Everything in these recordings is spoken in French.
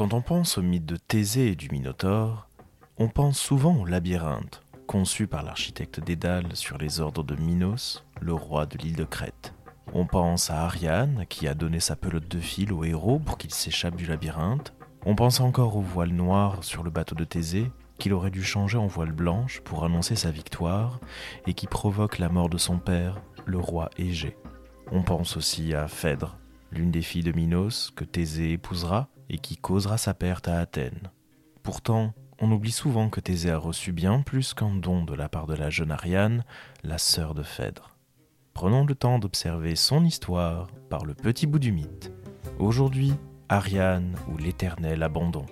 Quand on pense au mythe de Thésée et du Minotaure, on pense souvent au labyrinthe, conçu par l'architecte Dédale sur les ordres de Minos, le roi de l'île de Crète. On pense à Ariane, qui a donné sa pelote de fil au héros pour qu'il s'échappe du labyrinthe. On pense encore au voile noir sur le bateau de Thésée, qu'il aurait dû changer en voile blanche pour annoncer sa victoire, et qui provoque la mort de son père, le roi Égée. On pense aussi à Phèdre, l'une des filles de Minos que Thésée épousera et qui causera sa perte à Athènes. Pourtant, on oublie souvent que Thésée a reçu bien plus qu'un don de la part de la jeune Ariane, la sœur de Phèdre. Prenons le temps d'observer son histoire par le petit bout du mythe. Aujourd'hui, Ariane ou l'éternel abandon.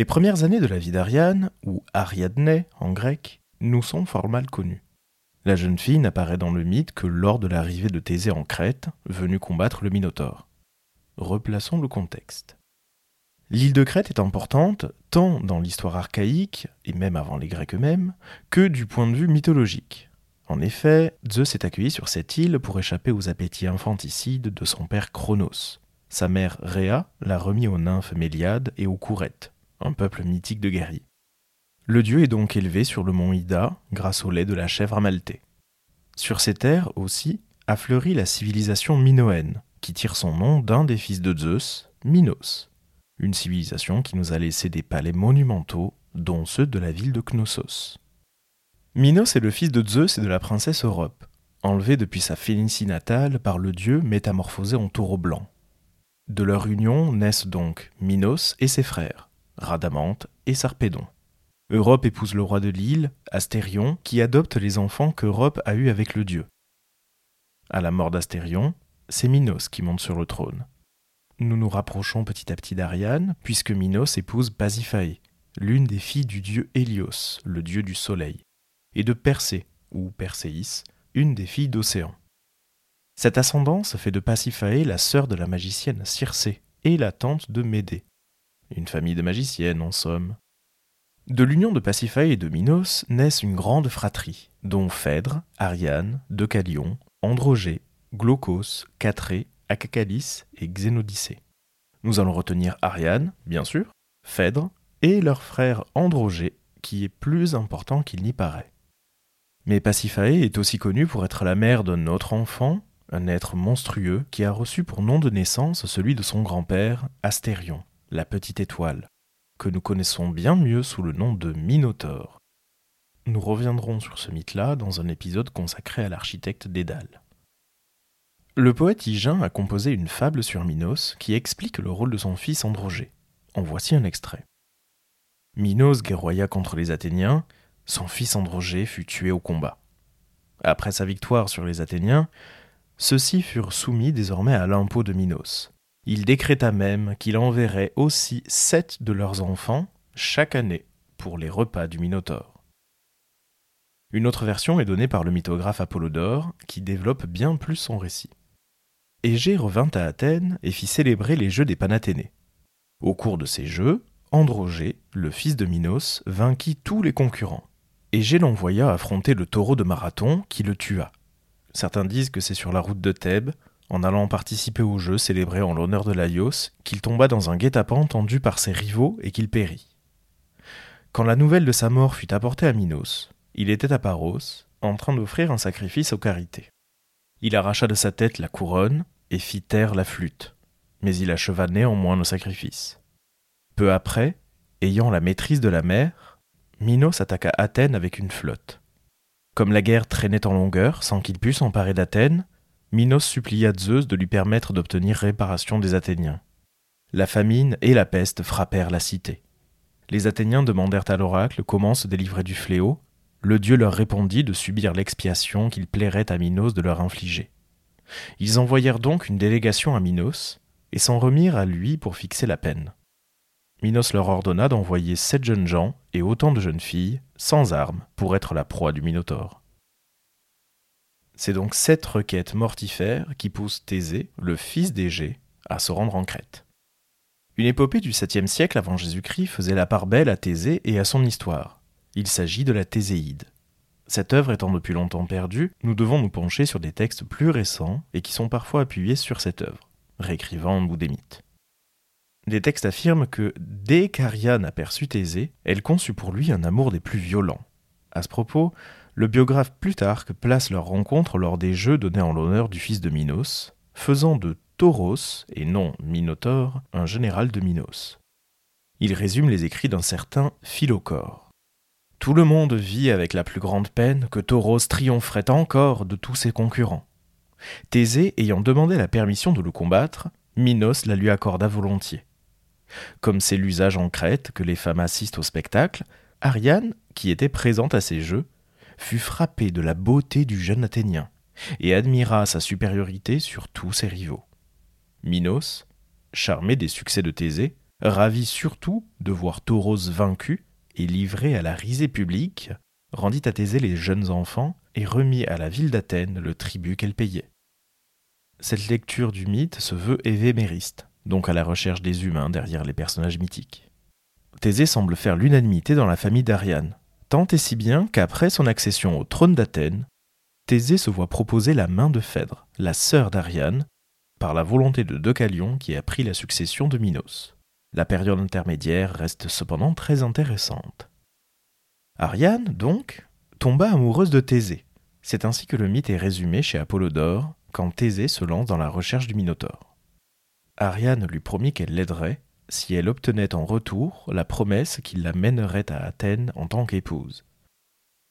Les premières années de la vie d'Ariane, ou Ariadne en grec, nous sont fort mal connues. La jeune fille n'apparaît dans le mythe que lors de l'arrivée de Thésée en Crète, venu combattre le Minotaure. Replaçons le contexte. L'île de Crète est importante tant dans l'histoire archaïque, et même avant les Grecs eux-mêmes, que du point de vue mythologique. En effet, Zeus est accueilli sur cette île pour échapper aux appétits infanticides de son père Cronos. Sa mère Rhea l'a remis aux nymphes Méliades et aux Courettes, un peuple mythique de guerriers. Le dieu est donc élevé sur le mont Ida grâce au lait de la chèvre amaltée. Sur ces terres aussi a fleuri la civilisation minoenne, qui tire son nom d'un des fils de Zeus, Minos, une civilisation qui nous a laissé des palais monumentaux, dont ceux de la ville de Knossos. Minos est le fils de Zeus et de la princesse Europe, enlevé depuis sa Phénicie natale par le dieu métamorphosé en taureau blanc. De leur union naissent donc Minos et ses frères, Radamante et Sarpédon. Europe épouse le roi de l'île, Astérion, qui adopte les enfants qu'Europe a eus avec le dieu. À la mort d'Astérion, c'est Minos qui monte sur le trône. Nous nous rapprochons petit à petit d'Ariane, puisque Minos épouse Pasiphae, l'une des filles du dieu Hélios, le dieu du soleil, et de Persée, ou Perséis, une des filles d'Océan. Cette ascendance fait de Pasiphae la sœur de la magicienne Circé et la tante de Médée. Une famille de magiciennes, en somme. De l'union de Pasiphae et de Minos naissent une grande fratrie, dont Phèdre, Ariane, Deucalion, Androgée, Glaucos, Catré, Acacalis et Xénodicée. Nous allons retenir Ariane, bien sûr, Phèdre et leur frère Androgée, qui est plus important qu'il n'y paraît. Mais Pasiphae est aussi connue pour être la mère d'un autre enfant, un être monstrueux qui a reçu pour nom de naissance celui de son grand-père, Astérion la petite étoile, que nous connaissons bien mieux sous le nom de Minotaure. Nous reviendrons sur ce mythe-là dans un épisode consacré à l'architecte Dédale. Le poète Hygin a composé une fable sur Minos qui explique le rôle de son fils Androgée. En voici un extrait. Minos guerroya contre les Athéniens, son fils Androgée fut tué au combat. Après sa victoire sur les Athéniens, ceux-ci furent soumis désormais à l'impôt de Minos. Il décréta même qu'il enverrait aussi sept de leurs enfants chaque année pour les repas du Minotaure. Une autre version est donnée par le mythographe Apollodore, qui développe bien plus son récit. Égée revint à Athènes et fit célébrer les Jeux des Panathénées. Au cours de ces Jeux, Androgée, le fils de Minos, vainquit tous les concurrents. Égée l'envoya affronter le taureau de Marathon, qui le tua. Certains disent que c'est sur la route de Thèbes, en allant participer au jeu célébré en l'honneur de Laios, qu'il tomba dans un guet-apens tendu par ses rivaux et qu'il périt. Quand la nouvelle de sa mort fut apportée à Minos, il était à Paros, en train d'offrir un sacrifice aux carités. Il arracha de sa tête la couronne et fit taire la flûte, mais il acheva néanmoins le sacrifice. Peu après, ayant la maîtrise de la mer, Minos attaqua Athènes avec une flotte. Comme la guerre traînait en longueur sans qu'il pût s'emparer d'Athènes, Minos supplia Zeus de lui permettre d'obtenir réparation des Athéniens. La famine et la peste frappèrent la cité. Les Athéniens demandèrent à l'oracle comment se délivrer du fléau. Le dieu leur répondit de subir l'expiation qu'il plairait à Minos de leur infliger. Ils envoyèrent donc une délégation à Minos et s'en remirent à lui pour fixer la peine. Minos leur ordonna d'envoyer sept jeunes gens et autant de jeunes filles, sans armes, pour être la proie du Minotaure. C'est donc cette requête mortifère qui pousse Thésée, le fils d'Égée, à se rendre en Crète. Une épopée du 7e siècle avant Jésus-Christ faisait la part belle à Thésée et à son histoire. Il s'agit de la Théséide. Cette œuvre étant depuis longtemps perdue, nous devons nous pencher sur des textes plus récents et qui sont parfois appuyés sur cette œuvre, réécrivant bout des mythes. Des textes affirment que dès qu'Ariane aperçut Thésée, elle conçut pour lui un amour des plus violents. À ce propos, le biographe Plutarque place leur rencontre lors des jeux donnés en l'honneur du fils de Minos, faisant de Tauros, et non Minotaure, un général de Minos. Il résume les écrits d'un certain Philocore. Tout le monde vit avec la plus grande peine que Tauros triompherait encore de tous ses concurrents. Thésée ayant demandé la permission de le combattre, Minos la lui accorda volontiers. Comme c'est l'usage en Crète que les femmes assistent au spectacle, Ariane, qui était présente à ces jeux, fut frappée de la beauté du jeune Athénien et admira sa supériorité sur tous ses rivaux. Minos, charmé des succès de Thésée, ravi surtout de voir Tauros vaincu, et livré à la risée publique, rendit à Thésée les jeunes enfants et remit à la ville d'Athènes le tribut qu'elle payait. Cette lecture du mythe se veut évémériste, donc à la recherche des humains derrière les personnages mythiques. Thésée semble faire l'unanimité dans la famille d'Ariane, tant et si bien qu'après son accession au trône d'Athènes, Thésée se voit proposer la main de Phèdre, la sœur d'Ariane, par la volonté de Deucalion qui a pris la succession de Minos. La période intermédiaire reste cependant très intéressante. Ariane, donc, tomba amoureuse de Thésée. C'est ainsi que le mythe est résumé chez Apollodore quand Thésée se lance dans la recherche du Minotaure. Ariane lui promit qu'elle l'aiderait si elle obtenait en retour la promesse qu'il la mènerait à Athènes en tant qu'épouse.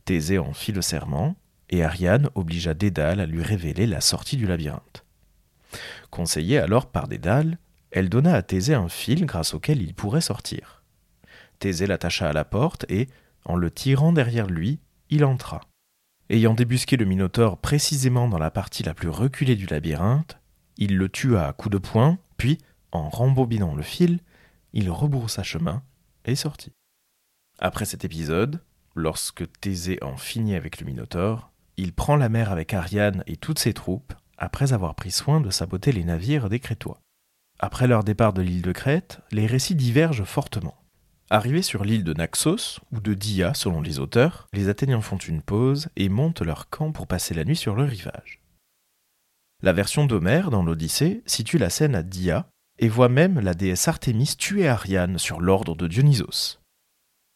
Thésée en fit le serment, et Ariane obligea Dédale à lui révéler la sortie du labyrinthe. Conseillée alors par Dédale, elle donna à Thésée un fil grâce auquel il pourrait sortir. Thésée l'attacha à la porte et, en le tirant derrière lui, il entra. Ayant débusqué le Minotaure précisément dans la partie la plus reculée du labyrinthe, il le tua à coups de poing, puis, en rembobinant le fil, il rebroussa chemin et sortit. Après cet épisode, lorsque Thésée en finit avec le Minotaure, il prend la mer avec Ariane et toutes ses troupes, après avoir pris soin de saboter les navires des Crétois. Après leur départ de l'île de Crète, les récits divergent fortement. Arrivés sur l'île de Naxos, ou de Dia selon les auteurs, les Athéniens font une pause et montent leur camp pour passer la nuit sur le rivage. La version d'Homère dans l'Odyssée situe la scène à Dia et voit même la déesse Artémis tuer Ariane sur l'ordre de Dionysos.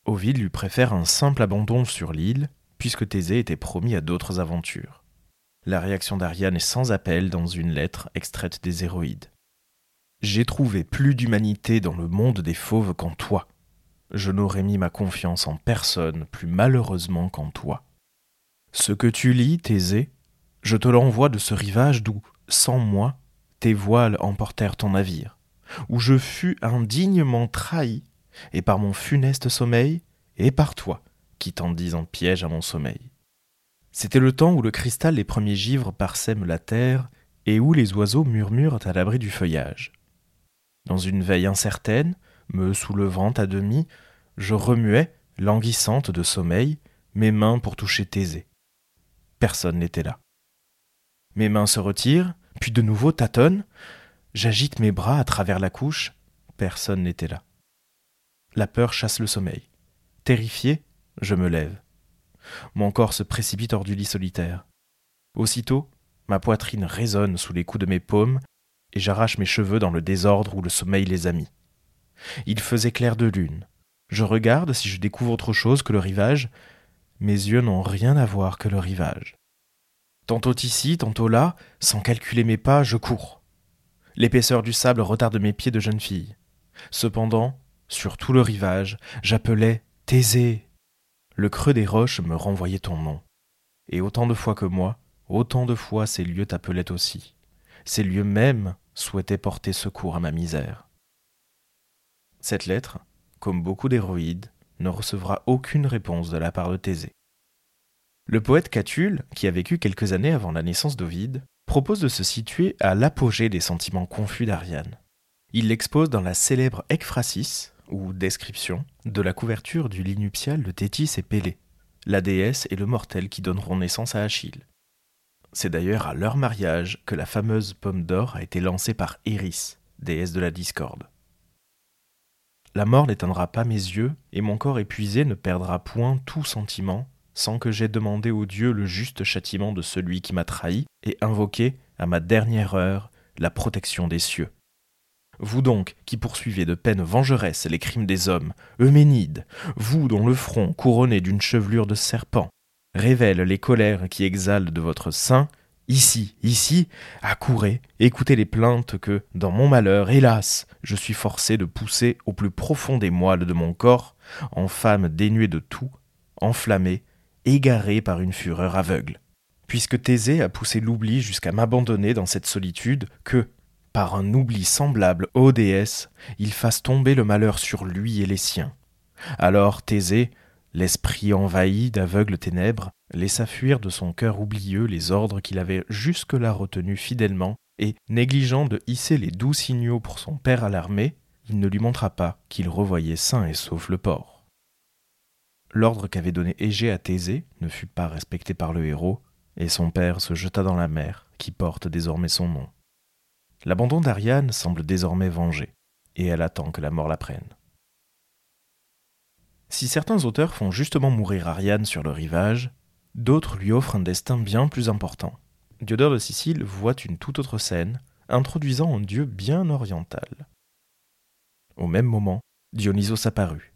Ovide lui préfère un simple abandon sur l'île, puisque Thésée était promis à d'autres aventures. La réaction d'Ariane est sans appel dans une lettre extraite des Héroïdes. J'ai trouvé plus d'humanité dans le monde des fauves qu'en toi. Je n'aurais mis ma confiance en personne plus malheureusement qu'en toi. Ce que tu lis, Thésée, je te l'envoie de ce rivage d'où, sans moi, tes voiles emportèrent ton navire, où je fus indignement trahi, et par mon funeste sommeil, et par toi, qui tendis en piège à mon sommeil. C'était le temps où le cristal des premiers givres parsème la terre, et où les oiseaux murmurent à l'abri du feuillage. Dans une veille incertaine, me soulevant à demi, je remuais, languissante de sommeil, mes mains pour toucher Thésée. Personne n'était là. Mes mains se retirent, puis de nouveau tâtonnent. J'agite mes bras à travers la couche. Personne n'était là. La peur chasse le sommeil. Terrifié, je me lève. Mon corps se précipite hors du lit solitaire. Aussitôt, ma poitrine résonne sous les coups de mes paumes et j'arrache mes cheveux dans le désordre où le sommeil les a mis. Il faisait clair de lune. Je regarde si je découvre autre chose que le rivage. Mes yeux n'ont rien à voir que le rivage. Tantôt ici, tantôt là, sans calculer mes pas, je cours. L'épaisseur du sable retarde mes pieds de jeune fille. Cependant, sur tout le rivage, j'appelais Thésée. Le creux des roches me renvoyait ton nom. Et autant de fois que moi, autant de fois ces lieux t'appelaient aussi. Ces lieux mêmes souhaitait porter secours à ma misère. Cette lettre, comme beaucoup d'héroïdes, ne recevra aucune réponse de la part de Thésée. Le poète Catulle, qui a vécu quelques années avant la naissance d'Ovide, propose de se situer à l'apogée des sentiments confus d'Ariane. Il l'expose dans la célèbre Ekphrasis, ou description, de la couverture du lit nuptial de Thétis et Pélée, la déesse et le mortel qui donneront naissance à Achille. C'est d'ailleurs à leur mariage que la fameuse pomme d'or a été lancée par Eris, déesse de la discorde. la mort n'éteindra pas mes yeux, et mon corps épuisé ne perdra point tout sentiment, sans que j'aie demandé au Dieu le juste châtiment de celui qui m'a trahi, et invoqué, à ma dernière heure, la protection des cieux. Vous donc, qui poursuivez de peine vengeresse les crimes des hommes, Euménide, vous dont le front, couronné d'une chevelure de serpent, révèle les colères qui exhalent de votre sein, ici, ici, accourez, écoutez les plaintes que, dans mon malheur, hélas, je suis forcé de pousser au plus profond des moelles de mon corps, en femme dénuée de tout, enflammée, égarée par une fureur aveugle. Puisque Thésée a poussé l'oubli jusqu'à m'abandonner dans cette solitude, que, par un oubli semblable, ô déesse, il fasse tomber le malheur sur lui et les siens. Alors Thésée, l'esprit envahi d'aveugles ténèbres, laissa fuir de son cœur oublieux les ordres qu'il avait jusque-là retenus fidèlement, et, négligeant de hisser les doux signaux pour son père alarmé, il ne lui montra pas qu'il revoyait sain et sauf le port. L'ordre qu'avait donné Égée à Thésée ne fut pas respecté par le héros, et son père se jeta dans la mer, qui porte désormais son nom. L'abandon d'Ariane semble désormais vengé, et elle attend que la mort la prenne. Si certains auteurs font justement mourir Ariane sur le rivage, d'autres lui offrent un destin bien plus important. Diodore de Sicile voit une toute autre scène, introduisant un dieu bien oriental. Au même moment, Dionysos apparut,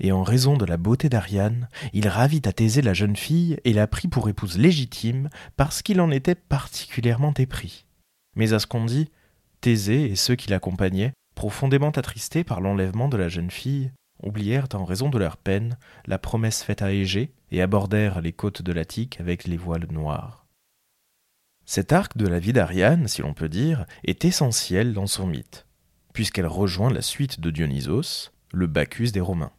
et en raison de la beauté d'Ariane, il ravit à Thésée la jeune fille et la prit pour épouse légitime parce qu'il en était particulièrement épris. Mais à ce qu'on dit, Thésée et ceux qui l'accompagnaient, profondément attristés par l'enlèvement de la jeune fille, oublièrent en raison de leur peine la promesse faite à Égée et abordèrent les côtes de l'Attique avec les voiles noires. Cet arc de la vie d'Ariane, si l'on peut dire, est essentiel dans son mythe, puisqu'elle rejoint la suite de Dionysos, le Bacchus des Romains.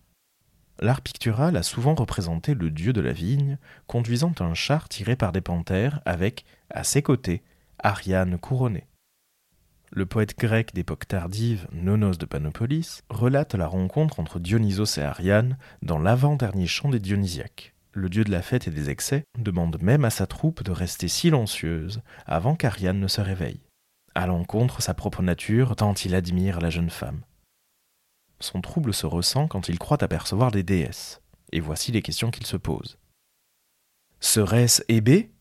L'art pictural a souvent représenté le dieu de la vigne, conduisant un char tiré par des panthères avec, à ses côtés, Ariane couronnée. Le poète grec d'époque tardive, Nonos de Panopolis, relate la rencontre entre Dionysos et Ariane dans l'avant-dernier chant des Dionysiaques. Le dieu de la fête et des excès demande même à sa troupe de rester silencieuse avant qu'Ariane ne se réveille. À l'encontre sa propre nature tant il admire la jeune femme. Son trouble se ressent quand il croit apercevoir des déesses, et voici les questions qu'il se pose. Serait-ce Hébé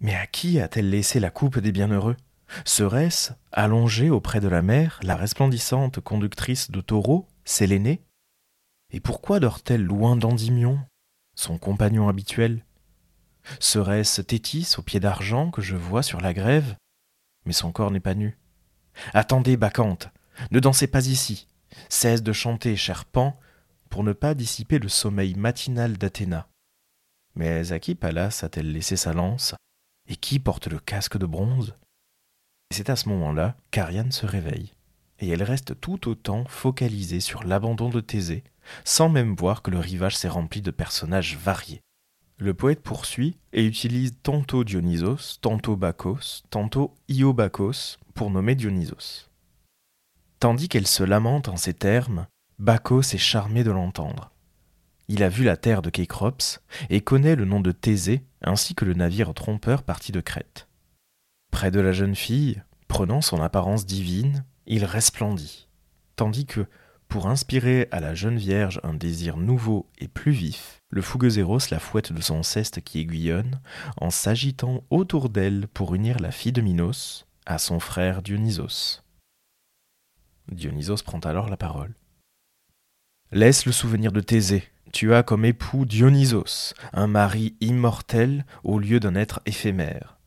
Mais à qui a-t-elle laissé la coupe des bienheureux? Serait-ce, allongée auprès de la mer, la resplendissante conductrice de taureaux, Sélénée Et pourquoi dort-elle loin d'Endymion, son compagnon habituel? Serait-ce Thétis au pied d'argent que je vois sur la grève? Mais son corps n'est pas nu. Attendez, Bacchante, ne dansez pas ici. Cesse de chanter, cher Pan, pour ne pas dissiper le sommeil matinal d'Athéna. Mais à qui Pallas a-t-elle laissé sa lance? Et qui porte le casque de bronze? C'est à ce moment-là qu'Ariane se réveille, et elle reste tout autant focalisée sur l'abandon de Thésée, sans même voir que le rivage s'est rempli de personnages variés. Le poète poursuit et utilise tantôt Dionysos, tantôt Bacchos, tantôt Iobacchos pour nommer Dionysos. Tandis qu'elle se lamente en ces termes, Bacchos est charmé de l'entendre. Il a vu la terre de Kécrops et connaît le nom de Thésée ainsi que le navire trompeur parti de Crète. Près de la jeune fille, prenant son apparence divine, il resplendit, tandis que, pour inspirer à la jeune vierge un désir nouveau et plus vif, le fougueux Eros la fouette de son ceste qui aiguillonne, en s'agitant autour d'elle pour unir la fille de Minos à son frère Dionysos. Dionysos prend alors la parole. Laisse le souvenir de Thésée. Tu as comme époux Dionysos, un mari immortel au lieu d'un être éphémère.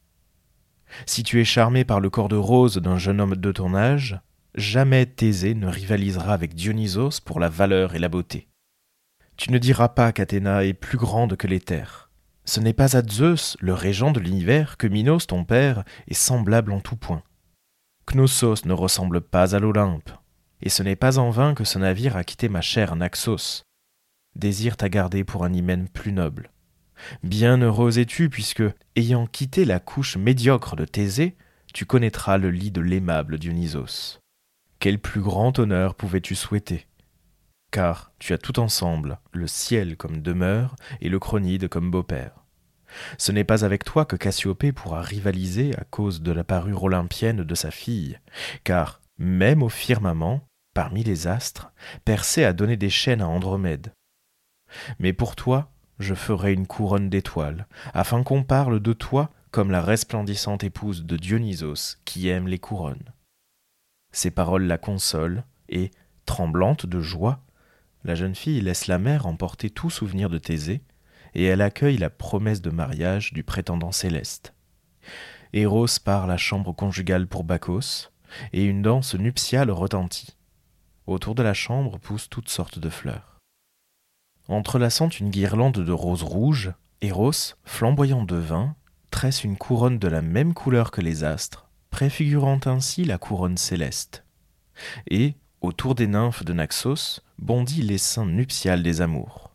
Si tu es charmé par le corps de rose d'un jeune homme de ton âge, jamais Thésée ne rivalisera avec Dionysos pour la valeur et la beauté. Tu ne diras pas qu'Athéna est plus grande que l'éther. Ce n'est pas à Zeus, le régent de l'univers, que Minos, ton père, est semblable en tout point. Knossos ne ressemble pas à l'Olympe, et ce n'est pas en vain que ce navire a quitté ma chère Naxos. Désire t'a gardé pour un hymen plus noble. Bien heureux es-tu, puisque, ayant quitté la couche médiocre de Thésée, tu connaîtras le lit de l'aimable Dionysos. Quel plus grand honneur pouvais-tu souhaiter? Car tu as tout ensemble, le ciel comme demeure et le chronide comme beau-père. Ce n'est pas avec toi que Cassiopée pourra rivaliser à cause de la parure olympienne de sa fille, car, même au firmament, parmi les astres, Persée a donné des chaînes à Andromède. Mais pour toi, je ferai une couronne d'étoiles, afin qu'on parle de toi comme la resplendissante épouse de Dionysos qui aime les couronnes. Ces paroles la consolent, et, tremblante de joie, la jeune fille laisse la mère emporter tout souvenir de Thésée, et elle accueille la promesse de mariage du prétendant céleste. Eros part la chambre conjugale pour Bacchos, et une danse nuptiale retentit. Autour de la chambre poussent toutes sortes de fleurs. Entrelaçant une guirlande de roses rouges, Eros, flamboyant de vin, tresse une couronne de la même couleur que les astres, préfigurant ainsi la couronne céleste. Et, autour des nymphes de Naxos, bondit l'essaim nuptial des amours.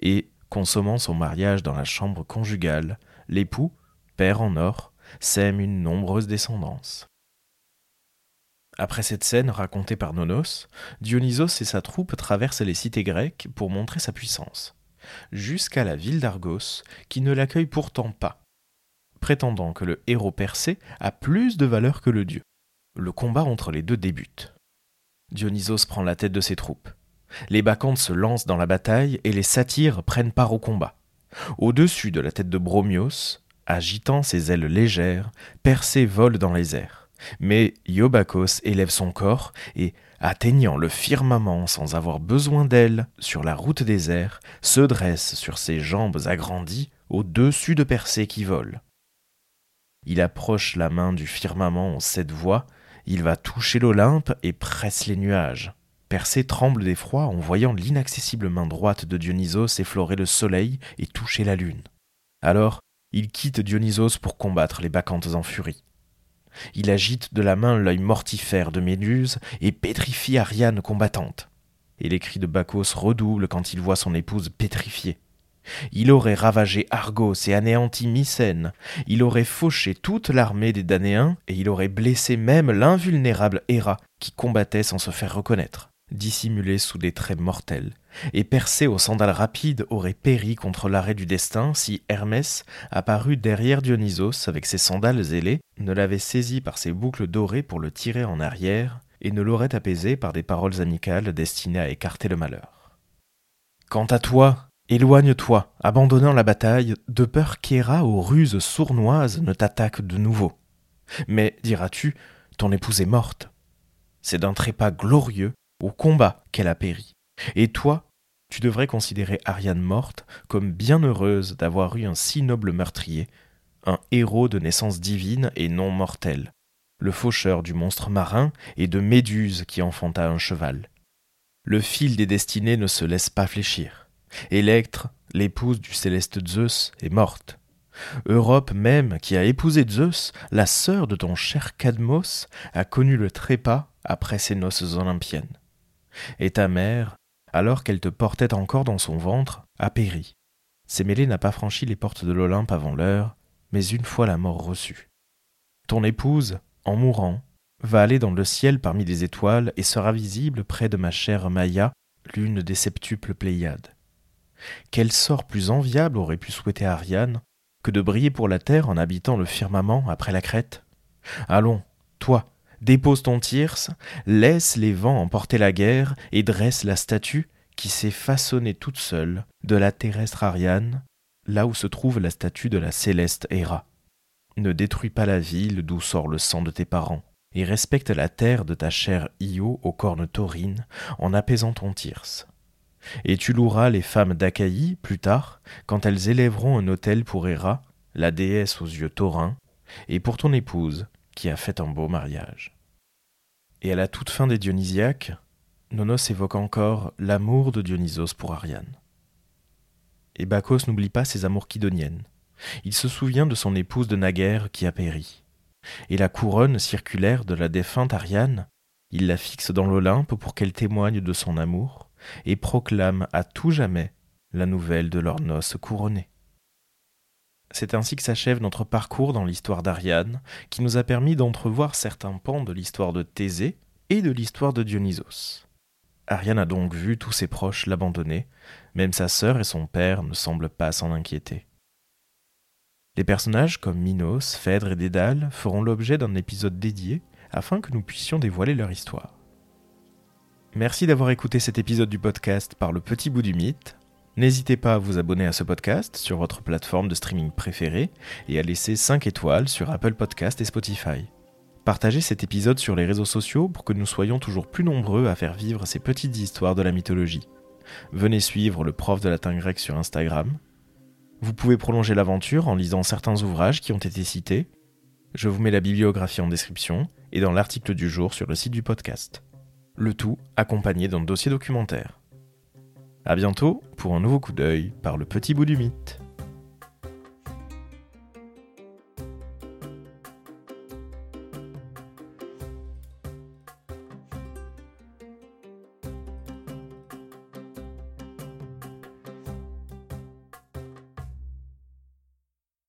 Et, consommant son mariage dans la chambre conjugale, l'époux, père en or, sème une nombreuse descendance. Après cette scène racontée par Nonos, Dionysos et sa troupe traversent les cités grecques pour montrer sa puissance, jusqu'à la ville d'Argos, qui ne l'accueille pourtant pas, prétendant que le héros percé a plus de valeur que le dieu. Le combat entre les deux débute. Dionysos prend la tête de ses troupes. Les bacchantes se lancent dans la bataille et les satyres prennent part au combat. Au-dessus de la tête de Bromios, agitant ses ailes légères, Persée vole dans les airs. Mais Iobakos élève son corps et, atteignant le firmament sans avoir besoin d'elle, sur la route des airs, se dresse sur ses jambes agrandies au-dessus de Persée qui vole. Il approche la main du firmament en sept voies, il va toucher l'Olympe et presse les nuages. Persée tremble d'effroi en voyant l'inaccessible main droite de Dionysos effleurer le soleil et toucher la lune. Alors, il quitte Dionysos pour combattre les bacchantes en furie. Il agite de la main l'œil mortifère de Méduse et pétrifie Ariane combattante. Et les cris de Bacchos redoublent quand il voit son épouse pétrifiée. Il aurait ravagé Argos et anéanti Mycène, il aurait fauché toute l'armée des Danéens, et il aurait blessé même l'invulnérable Héra qui combattait sans se faire reconnaître, dissimulé sous des traits mortels, et percé aux sandales rapides aurait péri contre l'arrêt du destin si Hermès, apparu derrière Dionysos avec ses sandales ailées, ne l'avait saisi par ses boucles dorées pour le tirer en arrière, et ne l'aurait apaisé par des paroles amicales destinées à écarter le malheur. Quant à toi, éloigne-toi, abandonnant la bataille, de peur qu'Héra aux ruses sournoises ne t'attaque de nouveau. Mais, diras-tu, ton épouse est morte. C'est d'un trépas glorieux, au combat, qu'elle a péri. Et toi, tu devrais considérer Ariane morte comme bien heureuse d'avoir eu un si noble meurtrier, un héros de naissance divine et non mortel, le faucheur du monstre marin et de Méduse qui enfanta un cheval. Le fil des destinées ne se laisse pas fléchir. Électre, l'épouse du céleste Zeus, est morte. Europe même, qui a épousé Zeus, la sœur de ton cher Cadmos, a connu le trépas après ses noces olympiennes. Et ta mère, alors qu'elle te portait encore dans son ventre, a péri. Sémélé n'a pas franchi les portes de l'Olympe avant l'heure, mais une fois la mort reçue. Ton épouse, en mourant, va aller dans le ciel parmi les étoiles et sera visible près de ma chère Maya, l'une des septuples Pléiades. Quel sort plus enviable aurait pu souhaiter Ariane que de briller pour la terre en habitant le firmament après la crête? Allons, toi, dépose ton tirse, laisse les vents emporter la guerre et dresse la statue qui s'est façonnée toute seule de la terrestre Ariane, là où se trouve la statue de la céleste Héra. Ne détruis pas la ville d'où sort le sang de tes parents, et respecte la terre de ta chère Io aux cornes taurines en apaisant ton tirse. Et tu loueras les femmes d'Achaïe plus tard, quand elles élèveront un autel pour Héra, la déesse aux yeux taurins, et pour ton épouse, qui a fait un beau mariage. Et à la toute fin des Dionysiaques, Nonos évoque encore l'amour de Dionysos pour Ariane. Et Bacchos n'oublie pas ses amours kidoniennes. Il se souvient de son épouse de naguère qui a péri. Et la couronne circulaire de la défunte Ariane, il la fixe dans l'Olympe pour qu'elle témoigne de son amour et proclame à tout jamais la nouvelle de leurs noces couronnées. C'est ainsi que s'achève notre parcours dans l'histoire d'Ariane, qui nous a permis d'entrevoir certains pans de l'histoire de Thésée et de l'histoire de Dionysos. Ariane a donc vu tous ses proches l'abandonner, même sa sœur et son père ne semblent pas s'en inquiéter. Les personnages comme Minos, Phèdre et Dédale feront l'objet d'un épisode dédié afin que nous puissions dévoiler leur histoire. Merci d'avoir écouté cet épisode du podcast par le petit bout du mythe. N'hésitez pas à vous abonner à ce podcast sur votre plateforme de streaming préférée et à laisser 5 étoiles sur Apple Podcast et Spotify. Partagez cet épisode sur les réseaux sociaux pour que nous soyons toujours plus nombreux à faire vivre ces petites histoires de la mythologie. Venez suivre le prof de latin grec sur Instagram. Vous pouvez prolonger l'aventure en lisant certains ouvrages qui ont été cités. Je vous mets la bibliographie en description et dans l'article du jour sur le site du podcast. Le tout accompagné d'un dossier documentaire. A bientôt pour un nouveau coup d'œil par le petit bout du mythe.